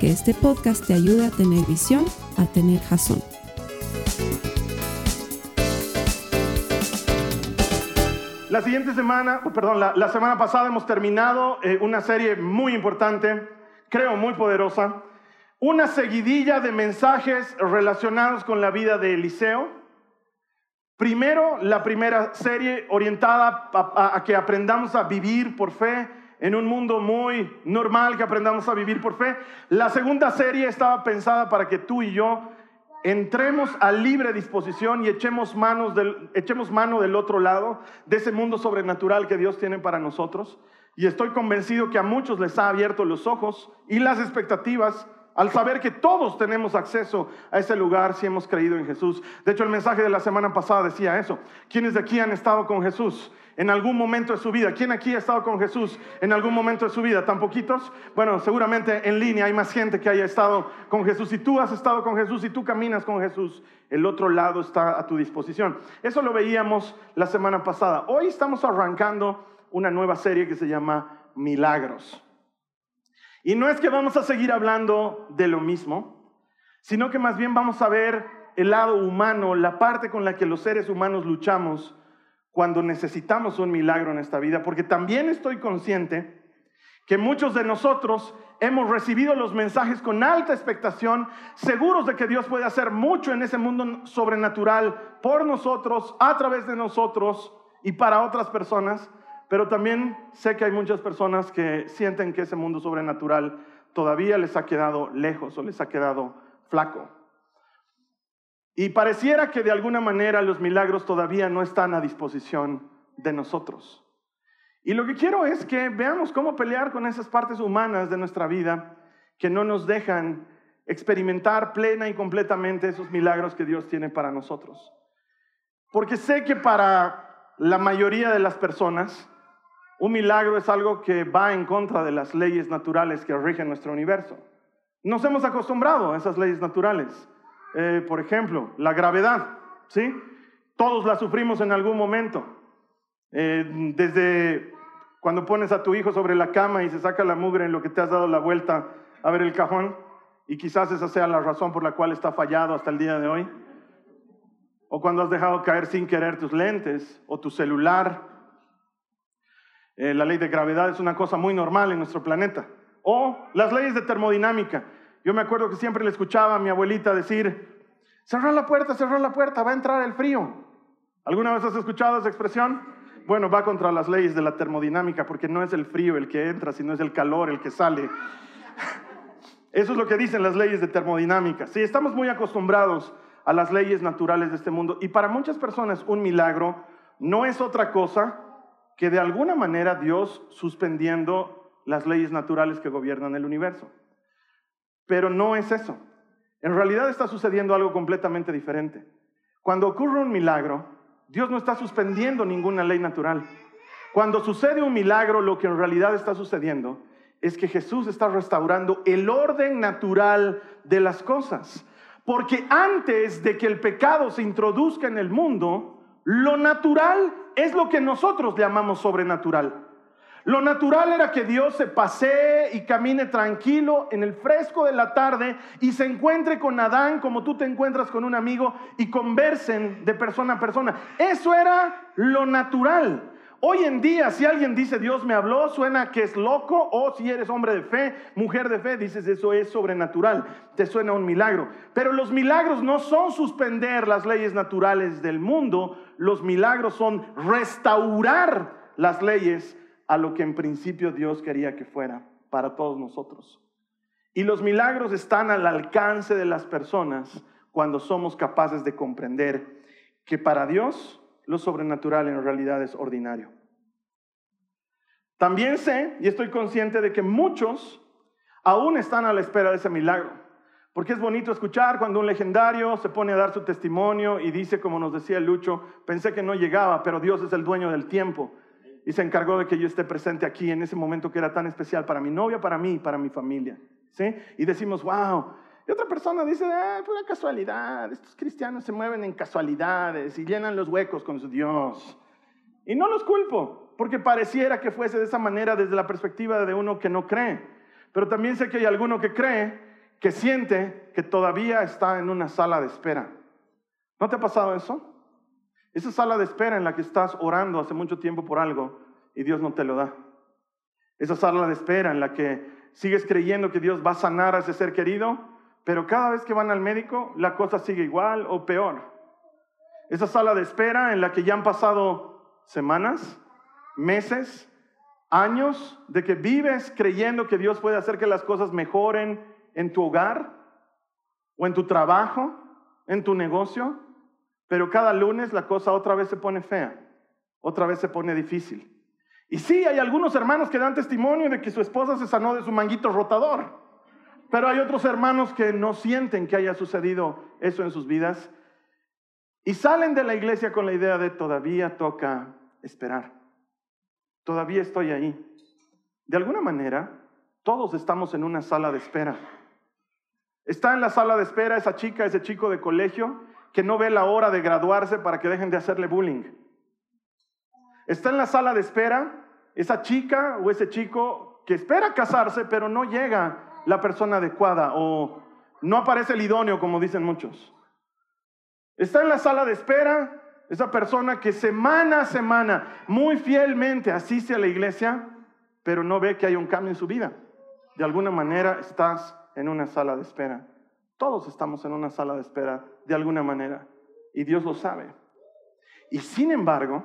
que este podcast te ayude a tener visión, a tener jazón. La siguiente semana, oh, perdón, la, semana pasada hemos terminado eh, una serie muy importante, creo muy poderosa, una seguidilla de mensajes relacionados con la vida de Eliseo. Primero, la primera serie orientada a que aprendamos a vivir por fe en un mundo muy normal, que aprendamos a vivir por fe. La segunda serie estaba pensada para que tú y yo entremos a libre disposición y echemos, manos echemos mano del otro lado de ese mundo sobrenatural que Dios tiene para nosotros. Y estoy convencido que a muchos les ha abierto los ojos y las expectativas al saber que todos tenemos acceso a ese lugar si hemos creído en Jesús. De hecho, el mensaje de la semana pasada decía eso. ¿Quiénes de aquí han estado con Jesús? en algún momento de su vida. ¿Quién aquí ha estado con Jesús en algún momento de su vida? ¿Tan poquitos? Bueno, seguramente en línea hay más gente que haya estado con Jesús. Si tú has estado con Jesús y tú caminas con Jesús, el otro lado está a tu disposición. Eso lo veíamos la semana pasada. Hoy estamos arrancando una nueva serie que se llama Milagros. Y no es que vamos a seguir hablando de lo mismo, sino que más bien vamos a ver el lado humano, la parte con la que los seres humanos luchamos cuando necesitamos un milagro en esta vida, porque también estoy consciente que muchos de nosotros hemos recibido los mensajes con alta expectación, seguros de que Dios puede hacer mucho en ese mundo sobrenatural por nosotros, a través de nosotros y para otras personas, pero también sé que hay muchas personas que sienten que ese mundo sobrenatural todavía les ha quedado lejos o les ha quedado flaco. Y pareciera que de alguna manera los milagros todavía no están a disposición de nosotros. Y lo que quiero es que veamos cómo pelear con esas partes humanas de nuestra vida que no nos dejan experimentar plena y completamente esos milagros que Dios tiene para nosotros. Porque sé que para la mayoría de las personas, un milagro es algo que va en contra de las leyes naturales que rigen nuestro universo. Nos hemos acostumbrado a esas leyes naturales. Eh, por ejemplo, la gravedad, ¿sí? Todos la sufrimos en algún momento. Eh, desde cuando pones a tu hijo sobre la cama y se saca la mugre en lo que te has dado la vuelta a ver el cajón, y quizás esa sea la razón por la cual está fallado hasta el día de hoy. O cuando has dejado caer sin querer tus lentes o tu celular. Eh, la ley de gravedad es una cosa muy normal en nuestro planeta. O las leyes de termodinámica. Yo me acuerdo que siempre le escuchaba a mi abuelita decir, cerrar la puerta, cerrar la puerta, va a entrar el frío. ¿Alguna vez has escuchado esa expresión? Bueno, va contra las leyes de la termodinámica porque no es el frío el que entra, sino es el calor el que sale. Eso es lo que dicen las leyes de termodinámica. Sí, estamos muy acostumbrados a las leyes naturales de este mundo y para muchas personas un milagro no es otra cosa que de alguna manera Dios suspendiendo las leyes naturales que gobiernan el universo. Pero no es eso. En realidad está sucediendo algo completamente diferente. Cuando ocurre un milagro, Dios no está suspendiendo ninguna ley natural. Cuando sucede un milagro, lo que en realidad está sucediendo es que Jesús está restaurando el orden natural de las cosas. Porque antes de que el pecado se introduzca en el mundo, lo natural es lo que nosotros llamamos sobrenatural. Lo natural era que Dios se pasee y camine tranquilo en el fresco de la tarde y se encuentre con Adán como tú te encuentras con un amigo y conversen de persona a persona. Eso era lo natural. Hoy en día, si alguien dice Dios me habló, suena que es loco, o si eres hombre de fe, mujer de fe, dices eso es sobrenatural, te suena un milagro. Pero los milagros no son suspender las leyes naturales del mundo, los milagros son restaurar las leyes a lo que en principio Dios quería que fuera para todos nosotros. Y los milagros están al alcance de las personas cuando somos capaces de comprender que para Dios lo sobrenatural en realidad es ordinario. También sé y estoy consciente de que muchos aún están a la espera de ese milagro. Porque es bonito escuchar cuando un legendario se pone a dar su testimonio y dice, como nos decía Lucho, pensé que no llegaba, pero Dios es el dueño del tiempo y se encargó de que yo esté presente aquí en ese momento que era tan especial para mi novia, para mí para mi familia. ¿sí? Y decimos, wow. Y otra persona dice, ah, pura casualidad, estos cristianos se mueven en casualidades y llenan los huecos con su Dios. Y no los culpo, porque pareciera que fuese de esa manera desde la perspectiva de uno que no cree. Pero también sé que hay alguno que cree, que siente que todavía está en una sala de espera. ¿No te ha pasado eso? Esa sala de espera en la que estás orando hace mucho tiempo por algo y Dios no te lo da. Esa sala de espera en la que sigues creyendo que Dios va a sanar a ese ser querido, pero cada vez que van al médico la cosa sigue igual o peor. Esa sala de espera en la que ya han pasado semanas, meses, años de que vives creyendo que Dios puede hacer que las cosas mejoren en tu hogar o en tu trabajo, en tu negocio, pero cada lunes la cosa otra vez se pone fea, otra vez se pone difícil. Y sí, hay algunos hermanos que dan testimonio de que su esposa se sanó de su manguito rotador, pero hay otros hermanos que no sienten que haya sucedido eso en sus vidas y salen de la iglesia con la idea de todavía toca esperar, todavía estoy ahí. De alguna manera, todos estamos en una sala de espera. Está en la sala de espera esa chica, ese chico de colegio que no ve la hora de graduarse para que dejen de hacerle bullying. Está en la sala de espera esa chica o ese chico que espera casarse, pero no llega la persona adecuada o no aparece el idóneo, como dicen muchos. Está en la sala de espera esa persona que semana a semana muy fielmente asiste a la iglesia, pero no ve que hay un cambio en su vida. De alguna manera estás en una sala de espera. Todos estamos en una sala de espera de alguna manera y Dios lo sabe. Y sin embargo,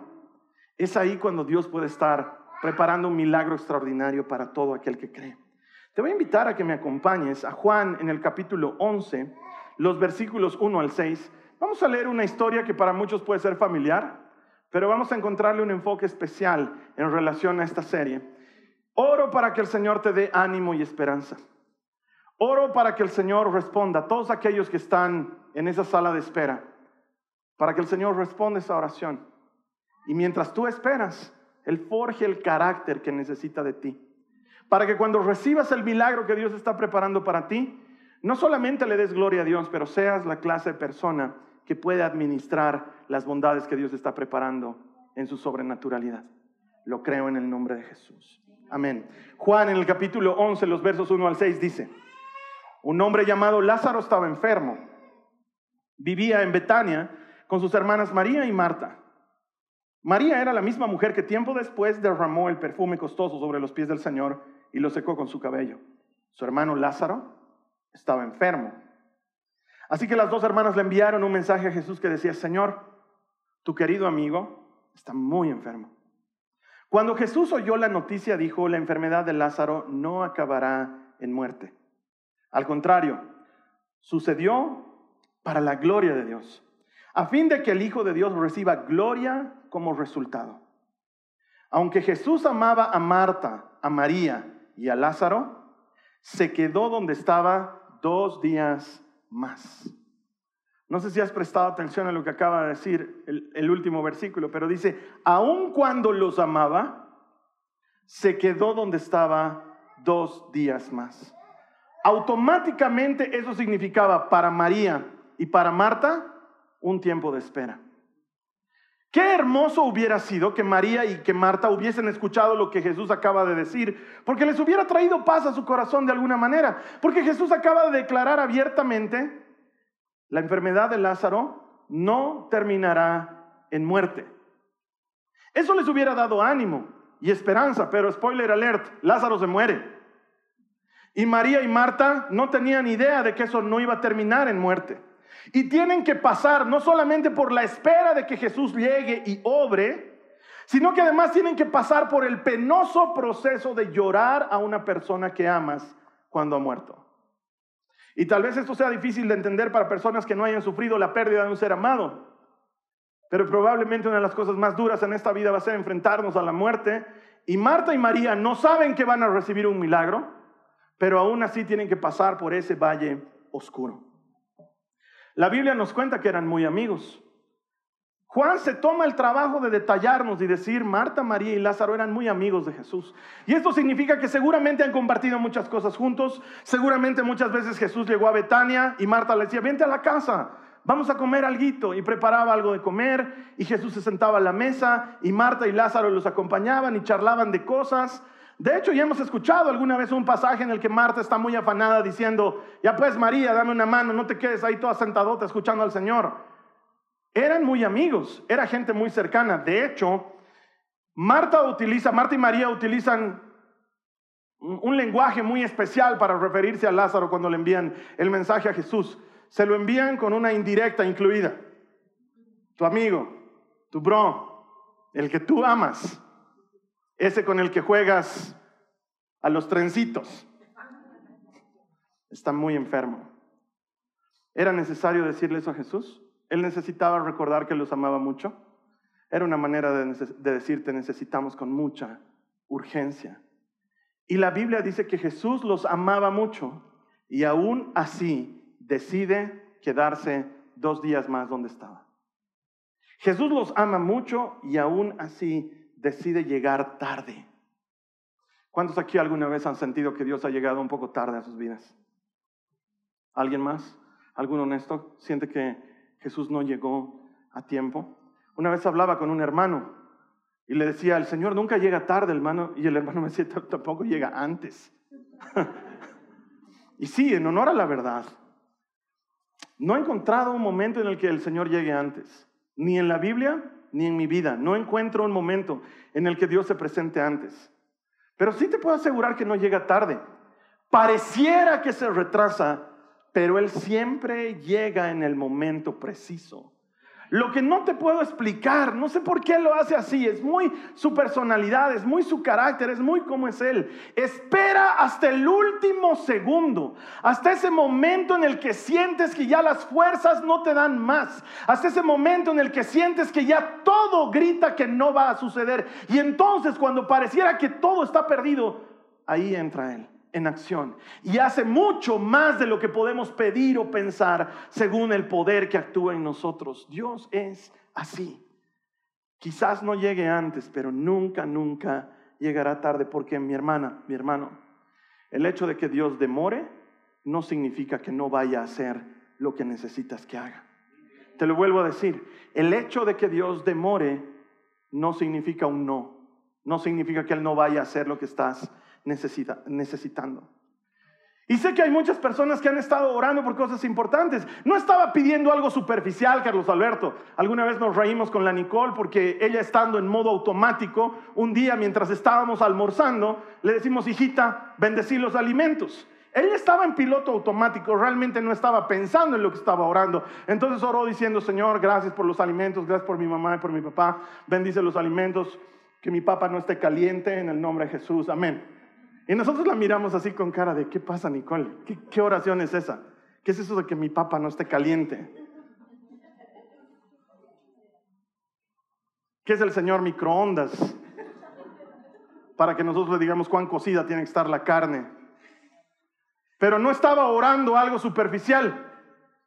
es ahí cuando Dios puede estar preparando un milagro extraordinario para todo aquel que cree. Te voy a invitar a que me acompañes a Juan en el capítulo 11, los versículos 1 al 6. Vamos a leer una historia que para muchos puede ser familiar, pero vamos a encontrarle un enfoque especial en relación a esta serie. Oro para que el Señor te dé ánimo y esperanza. Oro para que el Señor responda a todos aquellos que están en esa sala de espera, para que el Señor responda esa oración. Y mientras tú esperas, Él forje el carácter que necesita de ti. Para que cuando recibas el milagro que Dios está preparando para ti, no solamente le des gloria a Dios, pero seas la clase de persona que puede administrar las bondades que Dios está preparando en su sobrenaturalidad. Lo creo en el nombre de Jesús. Amén. Juan en el capítulo 11, los versos 1 al 6 dice, un hombre llamado Lázaro estaba enfermo. Vivía en Betania con sus hermanas María y Marta. María era la misma mujer que tiempo después derramó el perfume costoso sobre los pies del Señor y lo secó con su cabello. Su hermano Lázaro estaba enfermo. Así que las dos hermanas le enviaron un mensaje a Jesús que decía, Señor, tu querido amigo está muy enfermo. Cuando Jesús oyó la noticia, dijo, la enfermedad de Lázaro no acabará en muerte al contrario, sucedió para la gloria de Dios, a fin de que el Hijo de Dios reciba gloria como resultado. Aunque Jesús amaba a Marta, a María y a Lázaro, se quedó donde estaba dos días más. No sé si has prestado atención a lo que acaba de decir el, último versículo, pero dice, aun cuando los amaba, se quedó donde estaba dos días más automáticamente eso significaba para María y para Marta un tiempo de espera. Qué hermoso hubiera sido que María y que Marta hubiesen escuchado lo que Jesús acaba de decir, porque les hubiera traído paz a su corazón de alguna manera, porque Jesús acaba de declarar abiertamente, la enfermedad de Lázaro no terminará en muerte. Eso les hubiera dado ánimo y esperanza, pero spoiler alert, Lázaro se muere. Y María y Marta no tenían idea de que eso no iba a terminar en muerte. Y tienen que pasar no solamente por la espera de que Jesús llegue y obre, sino que además tienen que pasar por el penoso proceso de llorar a una persona que amas cuando ha muerto. Y tal vez esto sea difícil de entender para personas que no hayan sufrido la pérdida de un ser amado. Pero probablemente una de las cosas más duras en esta vida va a ser enfrentarnos a la muerte. Y Marta y María no saben que van a recibir un milagro pero aún así tienen que pasar por ese valle oscuro. La Biblia nos cuenta que eran muy amigos. Juan se toma el trabajo de detallarnos y decir, Marta, María y Lázaro eran muy amigos de Jesús. Y esto significa que seguramente han compartido muchas cosas juntos. Seguramente muchas veces Jesús llegó a Betania y Marta le decía, vente a la casa, vamos a comer algo. Y preparaba algo de comer y Jesús se sentaba a la mesa y Marta y Lázaro los acompañaban y charlaban de cosas. De hecho, ya hemos escuchado alguna vez un pasaje en el que Marta está muy afanada diciendo, ya pues María, dame una mano, no te quedes ahí toda sentadota escuchando al Señor. Eran muy amigos, era gente muy cercana. De hecho, Marta utiliza, Marta y María utilizan un lenguaje muy especial para referirse a Lázaro cuando le envían el mensaje a Jesús. Se lo envían con una indirecta incluida. Tu amigo, tu bro, el que tú amas, ese con el que juegas a los trencitos, está muy enfermo. ¿Era necesario decirle eso a Jesús? Él necesitaba recordar que los amaba mucho. Era una manera de, de decirte necesitamos con mucha urgencia. Y la Biblia dice que Jesús los amaba mucho y aún así decide quedarse dos días más donde estaba. Jesús los ama mucho y aún así decide llegar tarde. ¿Cuántos aquí alguna vez han sentido que Dios ha llegado un poco tarde a sus vidas? ¿Alguien más? ¿Algún honesto siente que Jesús no llegó a tiempo. Una vez hablaba con un hermano y le decía, el Señor nunca llega tarde, hermano. Y el hermano me decía, tampoco llega antes. y sí, en honor a la verdad. No he encontrado un momento en el que el Señor llegue antes. Ni en la Biblia, ni en mi vida. No encuentro un momento en el que Dios se presente antes. Pero sí te puedo asegurar que no llega tarde. Pareciera que se retrasa, pero Él siempre llega en el momento preciso. Lo que no te puedo explicar, no sé por qué lo hace así, es muy su personalidad, es muy su carácter, es muy como es Él. Espera hasta el último segundo, hasta ese momento en el que sientes que ya las fuerzas no te dan más, hasta ese momento en el que sientes que ya todo grita que no va a suceder. Y entonces cuando pareciera que todo está perdido, ahí entra Él en acción y hace mucho más de lo que podemos pedir o pensar según el poder que actúa en nosotros. Dios es así. Quizás no llegue antes, pero nunca, nunca llegará tarde porque mi hermana, mi hermano, el hecho de que Dios demore no significa que no vaya a hacer lo que necesitas que haga. Te lo vuelvo a decir, el hecho de que Dios demore no significa un no, no significa que Él no vaya a hacer lo que estás necesita, necesitando. Y sé que hay muchas personas que han estado orando por cosas importantes. No estaba pidiendo algo superficial, Carlos Alberto. Alguna vez nos reímos con la Nicole porque ella estando en modo automático, un día mientras estábamos almorzando, le decimos, hijita, bendecí los alimentos. Ella estaba en piloto automático, realmente no estaba pensando en lo que estaba orando. Entonces oró diciendo, Señor, gracias por los alimentos, gracias por mi mamá y por mi papá, bendice los alimentos, que mi papá no esté caliente en el nombre de Jesús, amén. Y nosotros la miramos así con cara de, ¿qué pasa, Nicole? ¿Qué, oración es esa? ¿Qué es eso de que mi papa no esté caliente? ¿Qué es el Señor microondas? Para que nosotros le digamos cuán cocida tiene que estar la carne. Pero no estaba orando algo superficial.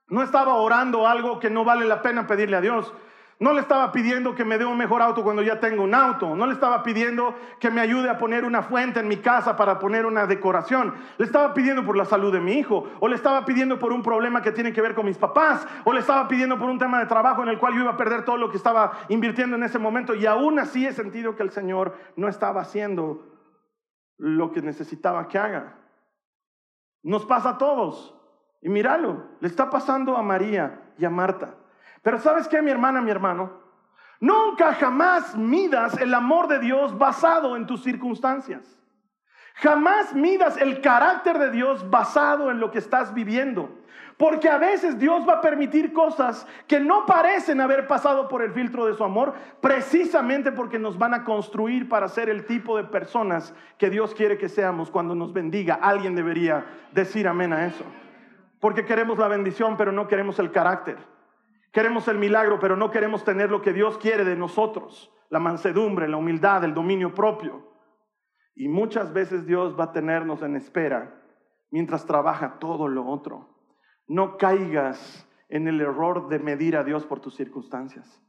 No estaba orando algo que no vale la pena pedirle a Dios. No le estaba pidiendo que me dé un mejor auto cuando ya tengo un auto. No le estaba pidiendo que me ayude a poner una fuente en mi casa para poner una decoración. Le estaba pidiendo por la salud de mi hijo. O le estaba pidiendo por un problema que tiene que ver con mis papás. O le estaba pidiendo por un tema de trabajo en el cual yo iba a perder todo lo que estaba invirtiendo en ese momento. Y aún así he sentido que el Señor no estaba haciendo lo que necesitaba que haga. Nos pasa a todos. Y míralo, le está pasando a María y a Marta. Pero ¿sabes qué, mi hermana, mi hermano? Nunca jamás midas el amor de Dios basado en tus circunstancias. Jamás midas el carácter de Dios basado en lo que estás viviendo. Porque a veces Dios va a permitir cosas que no parecen haber pasado por el filtro de su amor, precisamente porque nos van a construir para ser el tipo de personas que Dios quiere que seamos cuando nos bendiga. Alguien debería decir amén a eso. Porque queremos la bendición, pero no queremos el carácter. Queremos el milagro, pero no queremos tener lo que Dios quiere de nosotros, la mansedumbre, la humildad, el dominio propio. Y muchas veces Dios va a tenernos en espera mientras trabaja todo lo otro. No caigas en el error de medir a Dios por tus circunstancias,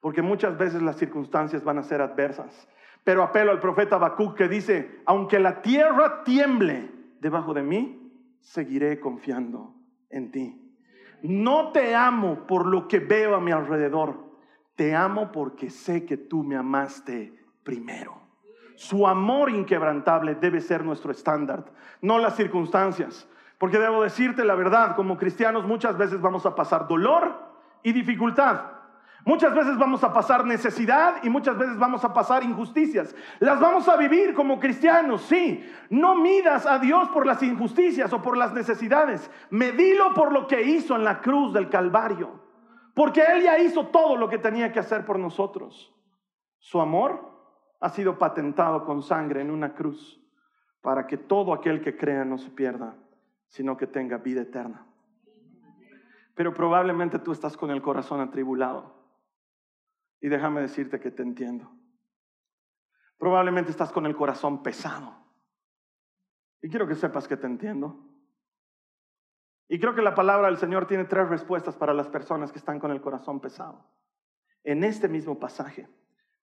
porque muchas veces las circunstancias van a ser adversas. Pero apelo al profeta Habacuc que dice, aunque la tierra tiemble debajo de mí, seguiré confiando en ti. No te amo por lo que veo a mi alrededor, te amo porque sé que tú me amaste primero. Su amor inquebrantable debe ser nuestro estándar, no las circunstancias. Porque debo decirte la verdad, como cristianos muchas veces vamos a pasar dolor y dificultad. Muchas veces vamos a pasar necesidad y muchas veces vamos a pasar injusticias. Las vamos a vivir como cristianos, sí. No midas a Dios por las injusticias o por las necesidades. Medilo por lo que hizo en la cruz del Calvario. Porque Él ya hizo todo lo que tenía que hacer por nosotros. Su amor ha sido patentado con sangre en una cruz para que todo aquel que crea no se pierda, sino que tenga vida eterna. Pero probablemente tú estás con el corazón atribulado. Y déjame decirte que te entiendo. Probablemente estás con el corazón pesado. Y quiero que sepas que te entiendo. Y creo que la palabra del Señor tiene tres respuestas para las personas que están con el corazón pesado. En este mismo pasaje.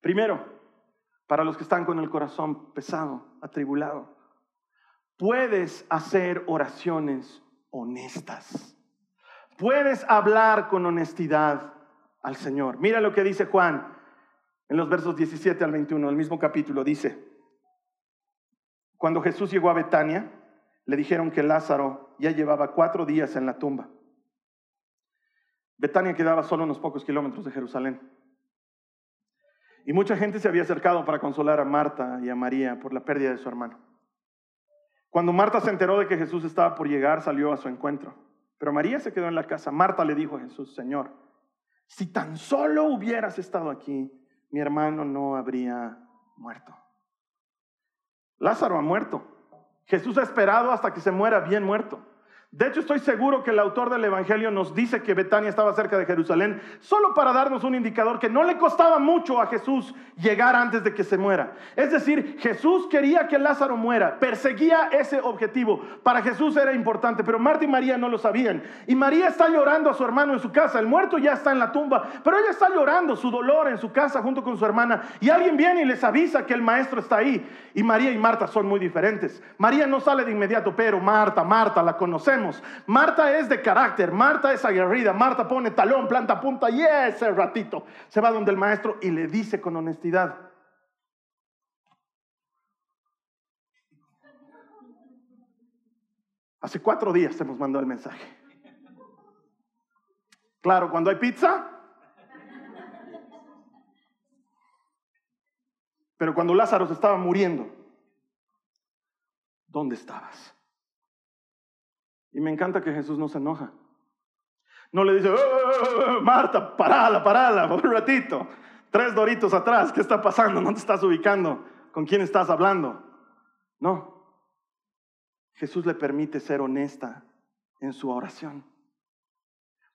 Primero, para los que están con el corazón pesado, atribulado, puedes hacer oraciones honestas. Puedes hablar con honestidad al Señor. Mira lo que dice Juan en los versos 17 al 21, el mismo capítulo. Dice, cuando Jesús llegó a Betania, le dijeron que Lázaro ya llevaba cuatro días en la tumba. Betania quedaba solo unos pocos kilómetros de Jerusalén. Y mucha gente se había acercado para consolar a Marta y a María por la pérdida de su hermano. Cuando Marta se enteró de que Jesús estaba por llegar, salió a su encuentro. Pero María se quedó en la casa. Marta le dijo a Jesús, Señor, si tan solo hubieras estado aquí, mi hermano no habría muerto. Lázaro ha muerto. Jesús ha esperado hasta que se muera bien muerto. De hecho, estoy seguro que el autor del Evangelio nos dice que Betania estaba cerca de Jerusalén, solo para darnos un indicador que no le costaba mucho a Jesús llegar antes de que se muera. Es decir, Jesús quería que Lázaro muera, perseguía ese objetivo. Para Jesús era importante, pero Marta y María no lo sabían. Y María está llorando a su hermano en su casa, el muerto ya está en la tumba, pero ella está llorando su dolor en su casa junto con su hermana. Y alguien viene y les avisa que el maestro está ahí. Y María y Marta son muy diferentes. María no sale de inmediato, pero Marta, Marta, la conocemos Marta es de carácter, Marta es aguerrida, Marta pone talón, planta punta y ese ratito se va donde el maestro y le dice con honestidad, Hace cuatro días hemos mandado el mensaje. Claro, cuando hay pizza. Pero cuando Lázaro se estaba muriendo, ¿dónde estabas? Y me encanta que Jesús no se enoja. No le dice, oh, oh, oh, Marta, parala, parala, un ratito. Tres doritos atrás, ¿qué está pasando? ¿No te estás ubicando? ¿Con quién estás hablando? No. Jesús le permite ser honesta en su oración.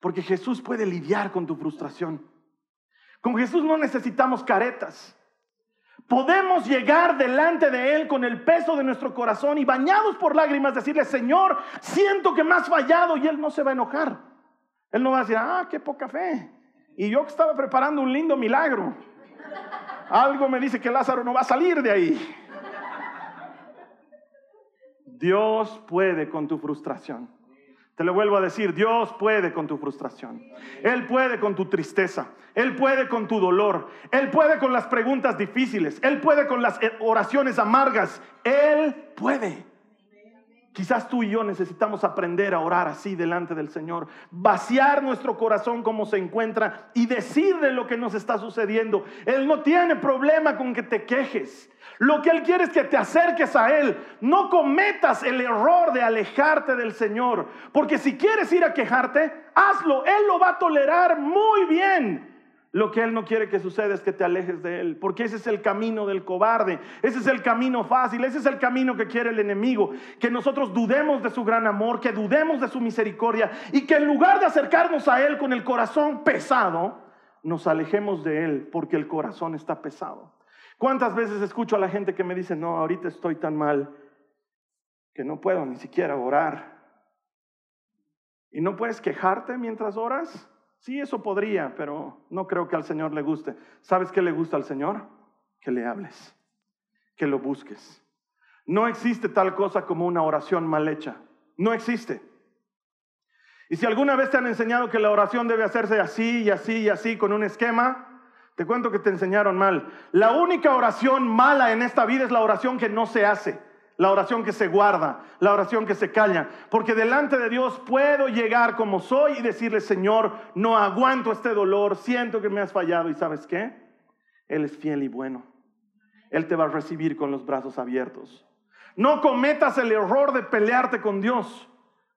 Porque Jesús puede lidiar con tu frustración. Con Jesús no necesitamos caretas. Podemos llegar delante de Él con el peso de nuestro corazón y bañados por lágrimas decirle, Señor, siento que me has fallado y Él no se va a enojar. Él no va a decir, ah, qué poca fe. Y yo que estaba preparando un lindo milagro. Algo me dice que Lázaro no va a salir de ahí. Dios puede con tu frustración. Te lo vuelvo a decir, Dios puede con tu frustración. Él puede con tu tristeza. Él puede con tu dolor. Él puede con las preguntas difíciles. Él puede con las oraciones amargas. Él puede. Quizás tú y yo necesitamos aprender a orar así delante del Señor, vaciar nuestro corazón como se encuentra y decirle lo que nos está sucediendo. Él no tiene problema con que te quejes. Lo que Él quiere es que te acerques a Él. No cometas el error de alejarte del Señor, porque si quieres ir a quejarte, hazlo. Él lo va a tolerar muy bien. Lo que Él no quiere que suceda es que te alejes de Él, porque ese es el camino del cobarde, ese es el camino fácil, ese es el camino que quiere el enemigo, que nosotros dudemos de su gran amor, que dudemos de su misericordia y que en lugar de acercarnos a Él con el corazón pesado, nos alejemos de Él porque el corazón está pesado. ¿Cuántas veces escucho a la gente que me dice, no, ahorita estoy tan mal que no puedo ni siquiera orar. ¿Y no puedes quejarte mientras oras? Sí, eso podría, pero no creo que al Señor le guste. ¿Sabes qué le gusta al Señor? Que le hables, que lo busques. No existe tal cosa como una oración mal hecha. No existe. Y si alguna vez te han enseñado que la oración debe hacerse así y así y así con un esquema, te cuento que te enseñaron mal. La única oración mala en esta vida es la oración que no se hace, la oración que se guarda, la oración que se calla. Porque delante de Dios puedo llegar como soy y decirle, Señor, no aguanto este dolor, siento que me has fallado y sabes qué? Él es fiel y bueno. Él te va a recibir con los brazos abiertos. No cometas el error de pelearte con Dios.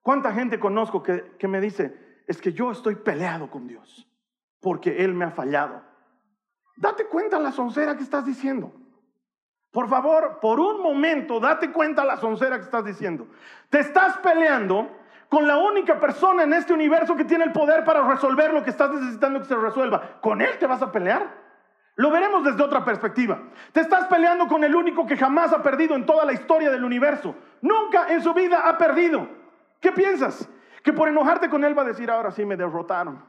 ¿Cuánta gente conozco que, que me dice, es que yo estoy peleado con Dios porque Él me ha fallado? Date cuenta la soncera que estás diciendo. Por favor, por un momento, date cuenta la soncera que estás diciendo. Te estás peleando con la única persona en este universo que tiene el poder para resolver lo que estás necesitando que se resuelva. ¿Con él te vas a pelear? Lo veremos desde otra perspectiva. Te estás peleando con el único que jamás ha perdido en toda la historia del universo. Nunca en su vida ha perdido. ¿Qué piensas? Que por enojarte con él va a decir, ahora sí me derrotaron.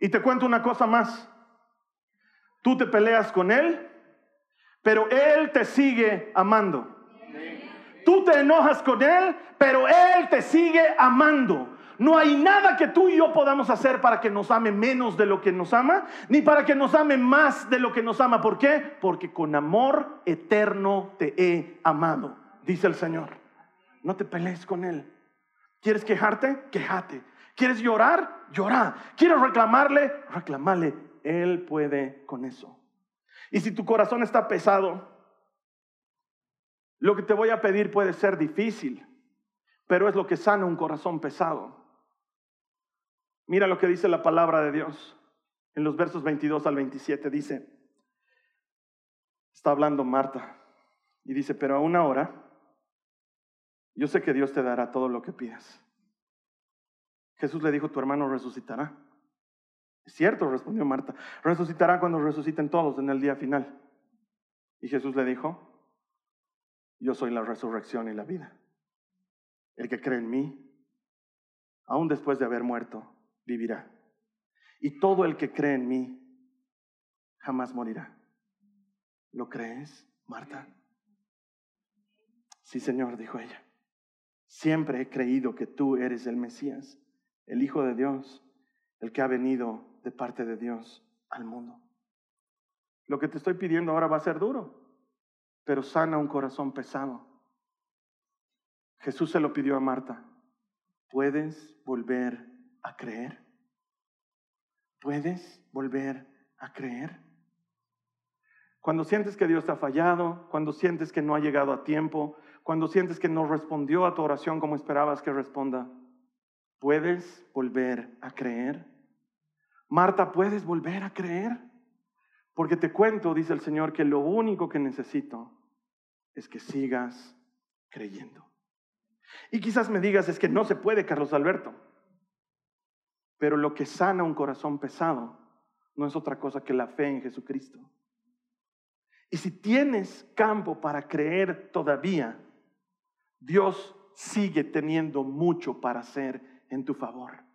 Y te cuento una cosa más. Tú te peleas con Él, pero Él te sigue amando. Tú te enojas con Él, pero Él te sigue amando. No hay nada que tú y yo podamos hacer para que nos ame menos de lo que nos ama, ni para que nos ame más de lo que nos ama. ¿Por qué? Porque con amor eterno te he amado, dice el Señor. No te pelees con Él. ¿Quieres quejarte? Quejate. ¿Quieres llorar? Llora. ¿Quieres reclamarle? Reclamarle. Él puede con eso. Y si tu corazón está pesado, lo que te voy a pedir puede ser difícil, pero es lo que sana un corazón pesado. Mira lo que dice la palabra de Dios en los versos 22 al 27. Dice, está hablando Marta y dice, pero aún ahora, yo sé que Dios te dará todo lo que pidas. Jesús le dijo, tu hermano resucitará. Cierto, respondió Marta, resucitará cuando resuciten todos en el día final. Y Jesús le dijo, yo soy la resurrección y la vida. El que cree en mí, aún después de haber muerto, vivirá. Y todo el que cree en mí, jamás morirá. ¿Lo crees, Marta? Sí, Señor, dijo ella. Siempre he creído que tú eres el Mesías, el Hijo de Dios, el que ha venido de parte de Dios al mundo. Lo que te estoy pidiendo ahora va a ser duro, pero sana un corazón pesado. Jesús se lo pidió a Marta. ¿Puedes volver a creer? ¿Puedes volver a creer? Cuando sientes que Dios te ha fallado, cuando sientes que no ha llegado a tiempo, cuando sientes que no respondió a tu oración como esperabas que responda, ¿Puedes volver a creer? Marta, ¿puedes volver a creer? Porque te cuento, dice el Señor, que lo único que necesito es que sigas creyendo. Y quizás me digas, es que no se puede, Carlos Alberto. Pero lo que sana un corazón pesado no es otra cosa que la fe en Jesucristo. Y si tienes campo para creer todavía, Dios sigue teniendo mucho para hacer en tu favor.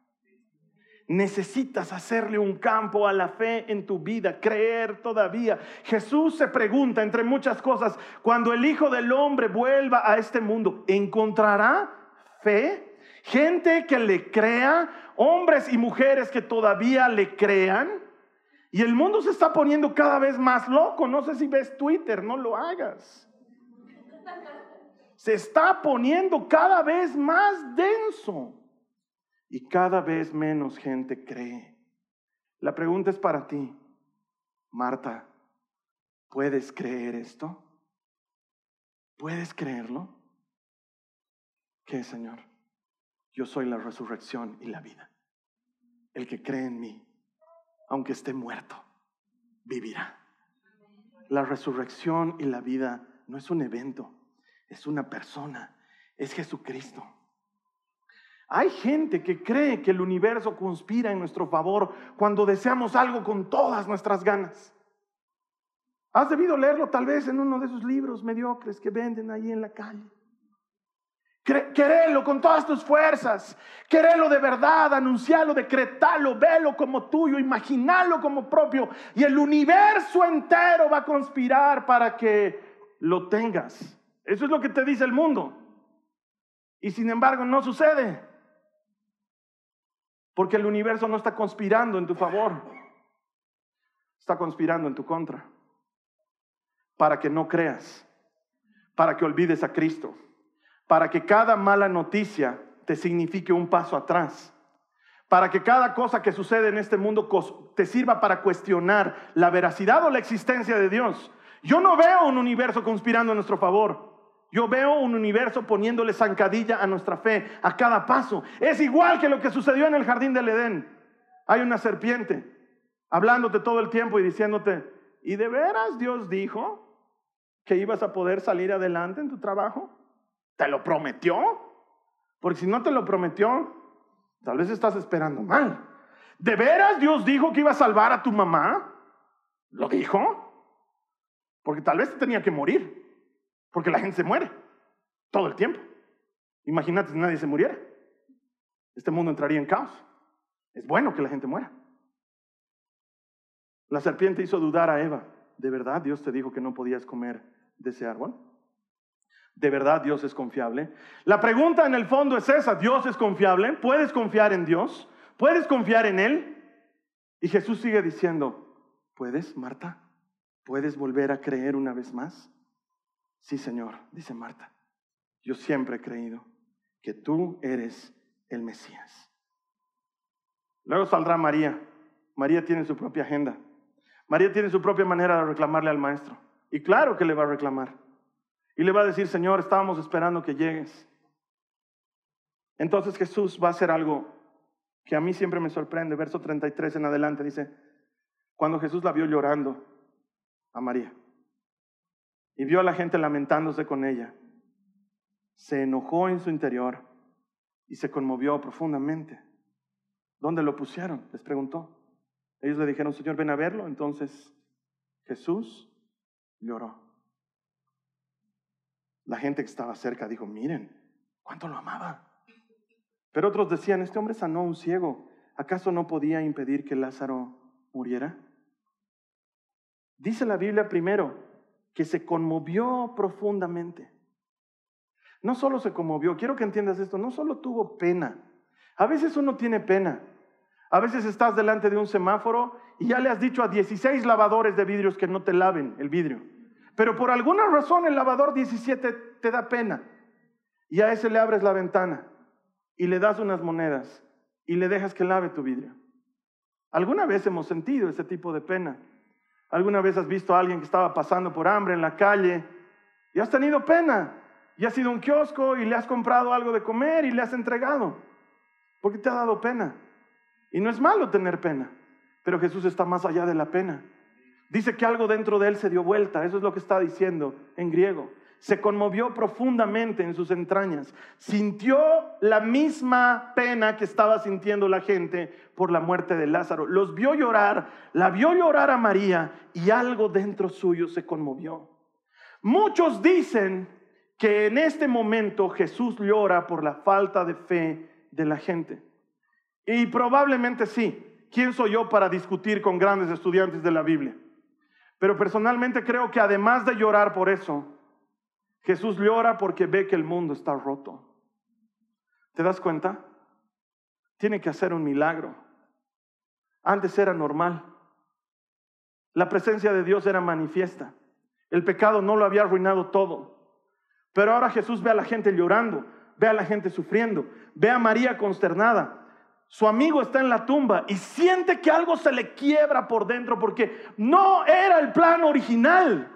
Necesitas hacerle un campo a la fe en tu vida, creer todavía. Jesús se pregunta, entre muchas cosas, cuando el Hijo del Hombre vuelva a este mundo, ¿encontrará fe? Gente que le crea, hombres y mujeres que todavía le crean. Y el mundo se está poniendo cada vez más loco. No sé si ves Twitter, no lo hagas. Se está poniendo cada vez más denso y cada vez menos gente cree. La pregunta es para ti, Marta, ¿puedes creer esto? ¿Puedes creerlo? ¿Qué, Señor? Yo soy la resurrección y la vida. El que cree en mí, aunque esté muerto, vivirá. La resurrección y la vida no es un evento, es una persona, es Jesucristo. Hay gente que cree que el universo conspira en nuestro favor cuando deseamos algo con todas nuestras ganas. Has debido leerlo tal vez en uno de esos libros mediocres que venden ahí en la calle. Querelo con todas tus fuerzas. Querelo de verdad, anunciarlo, decretarlo, velo como tuyo, imaginarlo como propio. Y el universo entero va a conspirar para que lo tengas. Eso es lo que te dice el mundo. Y sin embargo no sucede. Porque el universo no está conspirando en tu favor. Está conspirando en tu contra. Para que no creas. Para que olvides a Cristo para que cada mala noticia te signifique un paso atrás, para que cada cosa que sucede en este mundo te sirva para cuestionar la veracidad o la existencia de Dios. Yo no veo un universo conspirando a nuestro favor. Yo veo un universo poniéndole zancadilla a nuestra fe a cada paso. Es igual que lo que sucedió en el jardín del Edén. Hay una serpiente hablándote todo el tiempo y diciéndote, ¿y de veras Dios dijo que ibas a poder salir adelante en tu trabajo? ¿Te lo prometió? Porque si no te lo prometió, tal vez estás esperando mal. ¿De veras Dios dijo que iba a salvar a tu mamá? ¿Lo dijo? Porque tal vez tenía que morir. Porque la gente se muere todo el tiempo. Imagínate si nadie se muriera. Este mundo entraría en caos. Es bueno que la gente muera. La serpiente hizo dudar a Eva. ¿De verdad Dios te dijo que no podías comer de ese árbol? ¿De verdad Dios es confiable? La pregunta en el fondo es esa, ¿Dios es confiable? ¿Puedes confiar en Dios? ¿Puedes confiar en Él? Y Jesús sigue diciendo, ¿puedes, Marta? ¿Puedes volver a creer una vez más? Sí, Señor, dice Marta, yo siempre he creído que tú eres el Mesías. Luego saldrá María. María tiene su propia agenda. María tiene su propia manera de reclamarle al maestro. Y claro que le va a reclamar. Y le va a decir, Señor, estábamos esperando que llegues. Entonces Jesús va a hacer algo que a mí siempre me sorprende. Verso 33 en adelante dice, cuando Jesús la vio llorando a María y vio a la gente lamentándose con ella, se enojó en su interior y se conmovió profundamente. ¿Dónde lo pusieron? Les preguntó. Ellos le dijeron, Señor, ven a verlo. Entonces Jesús lloró. La gente que estaba cerca dijo, miren, ¿cuánto lo amaba? Pero otros decían, este hombre sanó a un ciego. ¿Acaso no podía impedir que Lázaro muriera? Dice la Biblia primero que se conmovió profundamente. No solo se conmovió, quiero que entiendas esto, no solo tuvo pena. A veces uno tiene pena. A veces estás delante de un semáforo y ya le has dicho a 16 lavadores de vidrios que no te laven el vidrio. Pero por alguna razón el lavador 17 te da pena. Y a ese le abres la ventana y le das unas monedas y le dejas que lave tu vidrio. ¿Alguna vez hemos sentido ese tipo de pena? ¿Alguna vez has visto a alguien que estaba pasando por hambre en la calle y has tenido pena? Y has ido a un kiosco y le has comprado algo de comer y le has entregado. Porque te ha dado pena. Y no es malo tener pena, pero Jesús está más allá de la pena. Dice que algo dentro de él se dio vuelta, eso es lo que está diciendo en griego. Se conmovió profundamente en sus entrañas, sintió la misma pena que estaba sintiendo la gente por la muerte de Lázaro. Los vio llorar, la vio llorar a María y algo dentro suyo se conmovió. Muchos dicen que en este momento Jesús llora por la falta de fe de la gente. Y probablemente sí. ¿Quién soy yo para discutir con grandes estudiantes de la Biblia? Pero personalmente creo que además de llorar por eso, Jesús llora porque ve que el mundo está roto. ¿Te das cuenta? Tiene que hacer un milagro. Antes era normal. La presencia de Dios era manifiesta. El pecado no lo había arruinado todo. Pero ahora Jesús ve a la gente llorando, ve a la gente sufriendo, ve a María consternada, su amigo está en la tumba y siente que algo se le quiebra por dentro porque no era el plan original.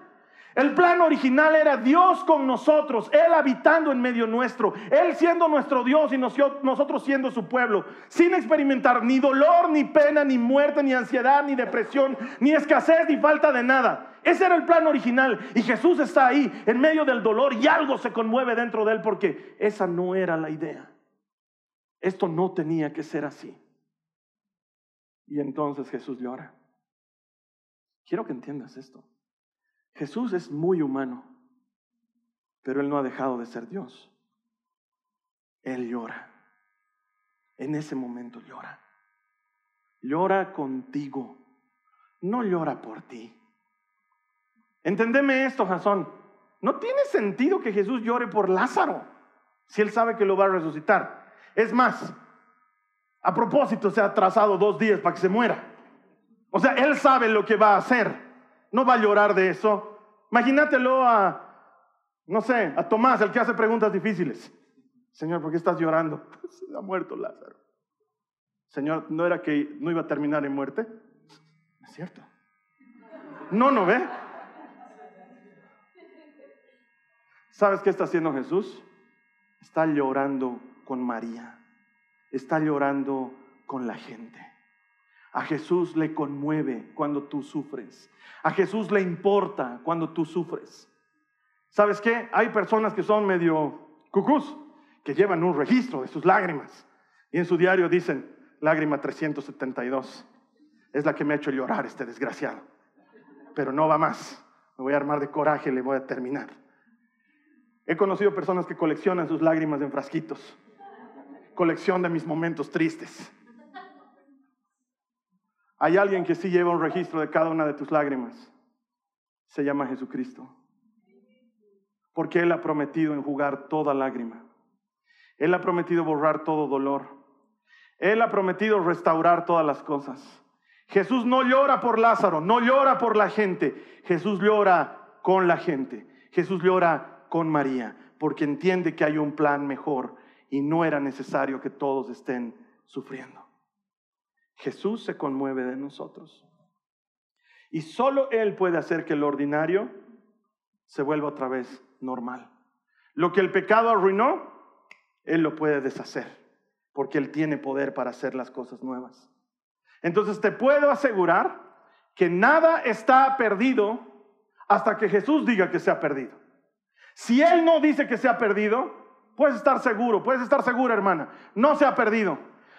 El plan original era Dios con nosotros, Él habitando en medio nuestro, Él siendo nuestro Dios y nosotros siendo su pueblo, sin experimentar ni dolor, ni pena, ni muerte, ni ansiedad, ni depresión, ni escasez, ni falta de nada. Ese era el plan original y Jesús está ahí en medio del dolor y algo se conmueve dentro de Él porque esa no era la idea. Esto no tenía que ser así. Y entonces Jesús llora. Quiero que entiendas esto. Jesús es muy humano, pero Él no ha dejado de ser Dios. Él llora. En ese momento llora. Llora contigo, no llora por ti. Entendeme esto, Jasón. No tiene sentido que Jesús llore por Lázaro si Él sabe que lo va a resucitar. Es más, a propósito se ha trazado dos días para que se muera. O sea, Él sabe lo que va a hacer. No va a llorar de eso. Imagínatelo a, no sé, a Tomás, el que hace preguntas difíciles. Señor, ¿por qué estás llorando? Se ha muerto Lázaro. Señor, ¿no era que no iba a terminar en muerte? Es cierto. No, no ve. ¿Sabes qué está haciendo Jesús? Está llorando con María. Está llorando con la gente. A Jesús le conmueve cuando tú sufres. A Jesús le importa cuando tú sufres. ¿Sabes qué? Hay personas que son medio cucús, que llevan un registro de sus lágrimas. Y en su diario dicen, lágrima 372. Es la que me ha hecho llorar este desgraciado. Pero no va más. Me voy a armar de coraje y le voy a terminar. He conocido personas que coleccionan sus lágrimas en frasquitos. Colección de mis momentos tristes. Hay alguien que sí lleva un registro de cada una de tus lágrimas. Se llama Jesucristo. Porque Él ha prometido enjugar toda lágrima. Él ha prometido borrar todo dolor. Él ha prometido restaurar todas las cosas. Jesús no llora por Lázaro, no llora por la gente. Jesús llora con la gente. Jesús llora con María, porque entiende que hay un plan mejor y no era necesario que todos estén sufriendo. Jesús se conmueve de nosotros. Y solo Él puede hacer que el ordinario se vuelva otra vez normal. Lo que el pecado arruinó, Él lo puede deshacer, porque Él tiene poder para hacer las cosas nuevas. Entonces te puedo asegurar que nada está perdido hasta que Jesús diga que se ha perdido. Si Él no dice que se ha perdido, puedes estar seguro, puedes estar segura, hermana, no se ha perdido.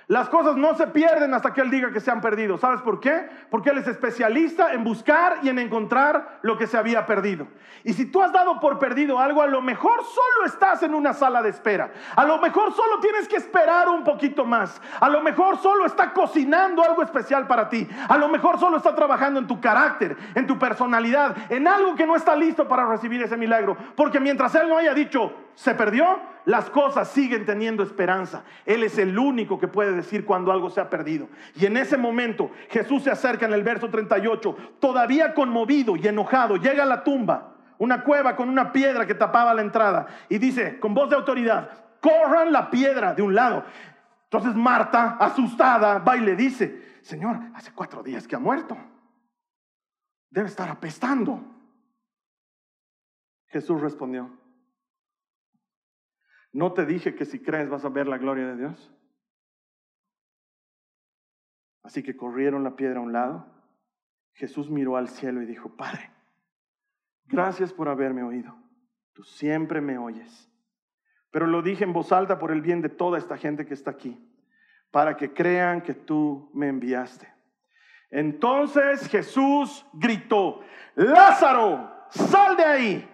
Las cosas no se pierden hasta que Él diga que se han perdido. ¿Sabes por qué? Porque Él es especialista en buscar y en encontrar lo que se había perdido. Y si tú has dado por perdido algo, a lo mejor solo estás en una sala de espera. A lo mejor solo tienes que esperar un poquito más. A lo mejor solo está cocinando algo especial para ti. A lo mejor solo está trabajando en tu carácter, en tu personalidad, en algo que no está listo para recibir ese milagro. Porque mientras Él no haya dicho, se perdió, las cosas siguen teniendo esperanza. Él es el único que puede decir cuando algo se ha perdido. Y en ese momento Jesús se acerca en el verso 38, todavía conmovido y enojado, llega a la tumba, una cueva con una piedra que tapaba la entrada, y dice con voz de autoridad, corran la piedra de un lado. Entonces Marta, asustada, va y le dice, Señor, hace cuatro días que ha muerto. Debe estar apestando. Jesús respondió, ¿No te dije que si crees vas a ver la gloria de Dios? Así que corrieron la piedra a un lado. Jesús miró al cielo y dijo, Padre, gracias por haberme oído. Tú siempre me oyes. Pero lo dije en voz alta por el bien de toda esta gente que está aquí, para que crean que tú me enviaste. Entonces Jesús gritó, Lázaro, sal de ahí.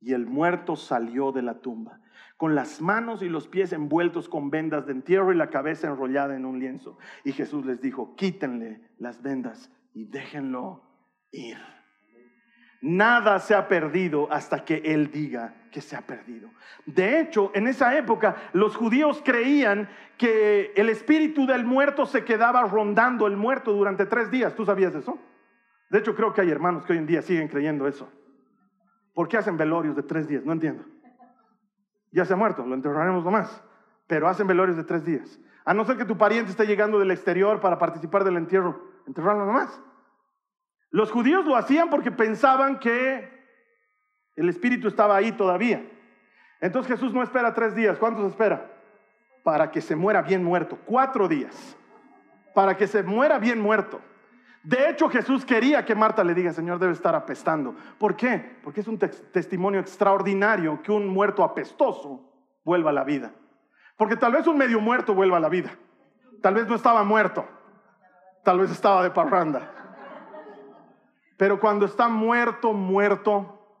Y el muerto salió de la tumba con las manos y los pies envueltos con vendas de entierro y la cabeza enrollada en un lienzo. Y Jesús les dijo, quítenle las vendas y déjenlo ir. Nada se ha perdido hasta que Él diga que se ha perdido. De hecho, en esa época los judíos creían que el espíritu del muerto se quedaba rondando el muerto durante tres días. ¿Tú sabías eso? De hecho, creo que hay hermanos que hoy en día siguen creyendo eso. ¿Por qué hacen velorios de tres días? No entiendo ya se ha muerto, lo enterraremos nomás. Pero hacen velorios de tres días. A no ser que tu pariente esté llegando del exterior para participar del entierro, enterrarlo nomás. Los judíos lo hacían porque pensaban que el espíritu estaba ahí todavía. Entonces Jesús no espera tres días. ¿Cuántos espera? Para que se muera bien muerto. Cuatro días. Para que se muera bien muerto. De hecho, Jesús quería que Marta le diga, Señor, debe estar apestando. ¿Por qué? Porque es un testimonio extraordinario que un muerto apestoso vuelva a la vida. Porque tal vez un medio muerto vuelva a la vida. Tal vez no estaba muerto. Tal vez estaba de parranda. Pero cuando está muerto, muerto,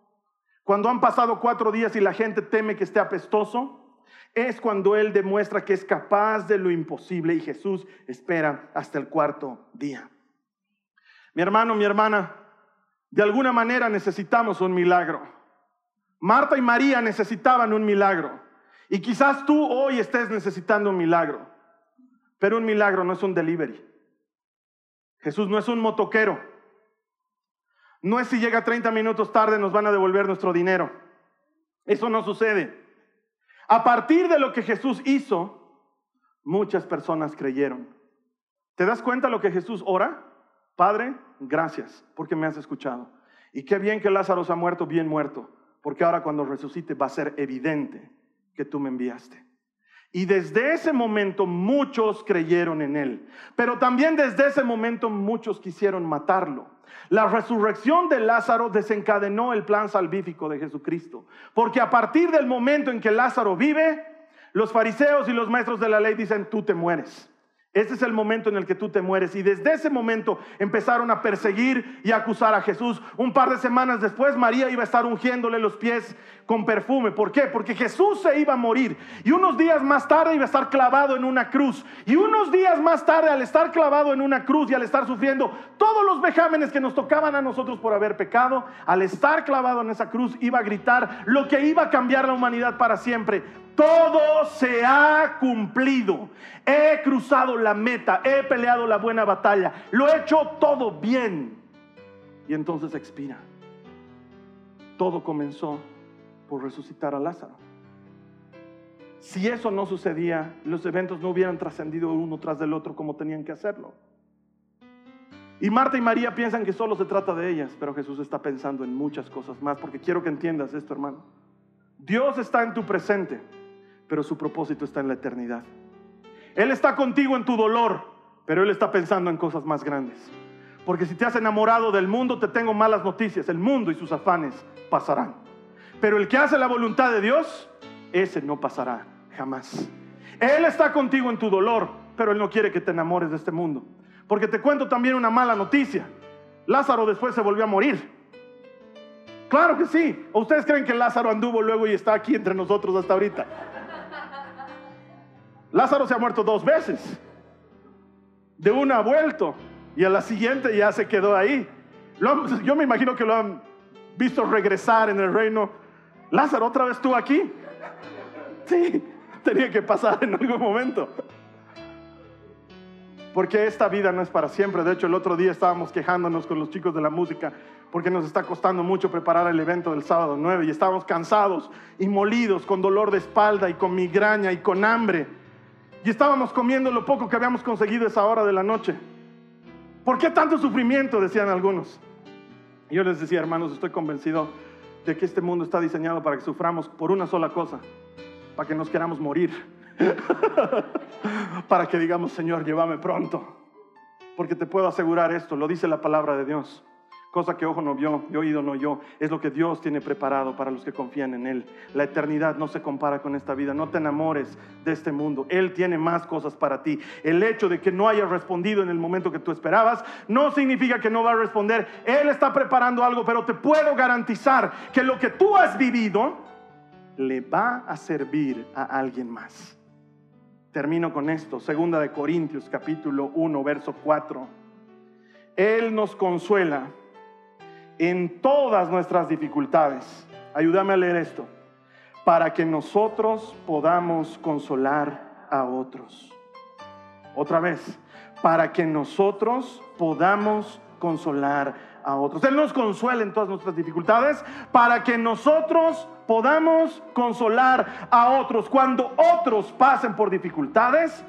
cuando han pasado cuatro días y la gente teme que esté apestoso, es cuando Él demuestra que es capaz de lo imposible y Jesús espera hasta el cuarto día. Mi hermano, mi hermana, de alguna manera necesitamos un milagro. Marta y María necesitaban un milagro. Y quizás tú hoy estés necesitando un milagro. Pero un milagro no es un delivery. Jesús no es un motoquero. No es si llega 30 minutos tarde nos van a devolver nuestro dinero. Eso no sucede. A partir de lo que Jesús hizo, muchas personas creyeron. ¿Te das cuenta lo que Jesús ora? Padre, gracias porque me has escuchado. Y qué bien que Lázaro se ha muerto, bien muerto, porque ahora cuando resucite va a ser evidente que tú me enviaste. Y desde ese momento muchos creyeron en él. Pero también desde ese momento muchos quisieron matarlo. La resurrección de Lázaro desencadenó el plan salvífico de Jesucristo. Porque a partir del momento en que Lázaro vive, los fariseos y los maestros de la ley dicen, tú te mueres. Ese es el momento en el que tú te mueres. Y desde ese momento empezaron a perseguir y acusar a Jesús. Un par de semanas después, María iba a estar ungiéndole los pies con perfume. ¿Por qué? Porque Jesús se iba a morir. Y unos días más tarde iba a estar clavado en una cruz. Y unos días más tarde, al estar clavado en una cruz y al estar sufriendo todos los vejámenes que nos tocaban a nosotros por haber pecado, al estar clavado en esa cruz, iba a gritar lo que iba a cambiar la humanidad para siempre todo se ha cumplido. He cruzado la meta, he peleado la buena batalla, lo he hecho todo bien. Y entonces expira. Todo comenzó por resucitar a Lázaro. Si eso no sucedía, los eventos no hubieran trascendido uno tras del otro como tenían que hacerlo. Y Marta y María piensan que solo se trata de ellas, pero Jesús está pensando en muchas cosas más, porque quiero que entiendas esto, hermano. Dios está en tu presente pero su propósito está en la eternidad. Él está contigo en tu dolor, pero Él está pensando en cosas más grandes. Porque si te has enamorado del mundo, te tengo malas noticias. El mundo y sus afanes pasarán. Pero el que hace la voluntad de Dios, ese no pasará jamás. Él está contigo en tu dolor, pero Él no quiere que te enamores de este mundo. Porque te cuento también una mala noticia. Lázaro después se volvió a morir. Claro que sí. ¿O ustedes creen que Lázaro anduvo luego y está aquí entre nosotros hasta ahorita? Lázaro se ha muerto dos veces. De una ha vuelto y a la siguiente ya se quedó ahí. yo me imagino que lo han visto regresar en el reino. Lázaro, otra vez tú aquí. Sí, tenía que pasar en algún momento. Porque esta vida no es para siempre. De hecho, el otro día estábamos quejándonos con los chicos de la música porque nos está costando mucho preparar el evento del sábado 9 y estábamos cansados y molidos, con dolor de espalda y con migraña y con hambre. Y estábamos comiendo lo poco que habíamos conseguido esa hora de la noche. ¿Por qué tanto sufrimiento? Decían algunos. Yo les decía, hermanos, estoy convencido de que este mundo está diseñado para que suframos por una sola cosa, para que nos queramos morir, para que digamos, Señor, llévame pronto. Porque te puedo asegurar esto, lo dice la palabra de Dios cosa que ojo no vio y oído no oyó, es lo que Dios tiene preparado para los que confían en Él. La eternidad no se compara con esta vida, no te enamores de este mundo, Él tiene más cosas para ti. El hecho de que no hayas respondido en el momento que tú esperabas no significa que no va a responder, Él está preparando algo, pero te puedo garantizar que lo que tú has vivido le va a servir a alguien más. Termino con esto, segunda de Corintios capítulo 1, verso 4. Él nos consuela en todas nuestras dificultades. Ayúdame a leer esto. Para que nosotros podamos consolar a otros. Otra vez, para que nosotros podamos consolar a otros. Él nos consuela en todas nuestras dificultades para que nosotros podamos consolar a otros. Cuando otros pasen por dificultades,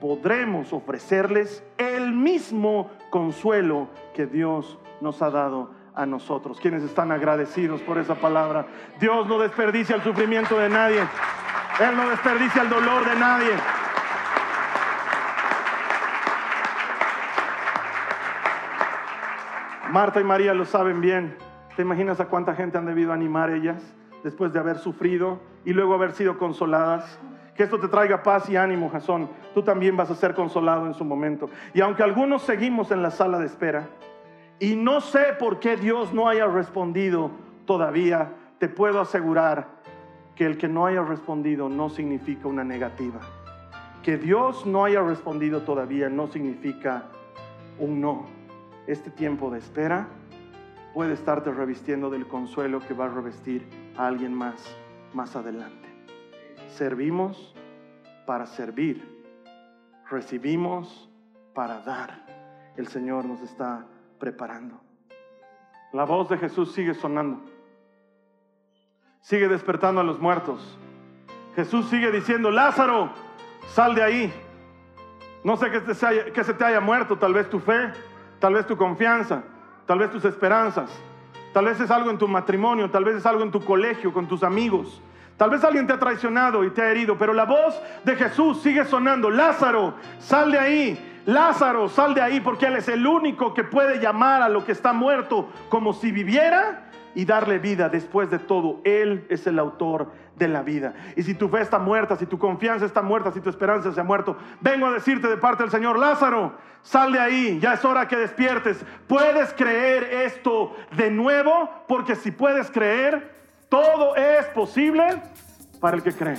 podremos ofrecerles el mismo consuelo que Dios nos ha dado a nosotros, quienes están agradecidos por esa palabra. Dios no desperdicia el sufrimiento de nadie. Él no desperdicia el dolor de nadie. Marta y María lo saben bien. ¿Te imaginas a cuánta gente han debido animar ellas después de haber sufrido y luego haber sido consoladas? Que esto te traiga paz y ánimo, Jasón. Tú también vas a ser consolado en su momento. Y aunque algunos seguimos en la sala de espera, y no sé por qué Dios no haya respondido todavía, te puedo asegurar que el que no haya respondido no significa una negativa. Que Dios no haya respondido todavía no significa un no. Este tiempo de espera puede estarte revistiendo del consuelo que va a revestir a alguien más más adelante. Servimos para servir. Recibimos para dar. El Señor nos está preparando. La voz de Jesús sigue sonando. Sigue despertando a los muertos. Jesús sigue diciendo, Lázaro, sal de ahí. No sé que, se que se te haya muerto, tal vez tu fe, tal vez tu confianza, tal vez tus esperanzas, tal vez es algo en tu matrimonio, tal vez es algo en tu colegio, con tus amigos. Tal vez alguien te ha traicionado y te ha herido, pero la voz de Jesús sigue sonando. Lázaro, sal de ahí. Lázaro, sal de ahí porque Él es el único que puede llamar a lo que está muerto como si viviera y darle vida después de todo. Él es el autor de la vida. Y si tu fe está muerta, si tu confianza está muerta, si tu esperanza se ha muerto, vengo a decirte de parte del Señor, Lázaro, sal de ahí, ya es hora que despiertes. ¿Puedes creer esto de nuevo? Porque si puedes creer, todo es posible para el que cree.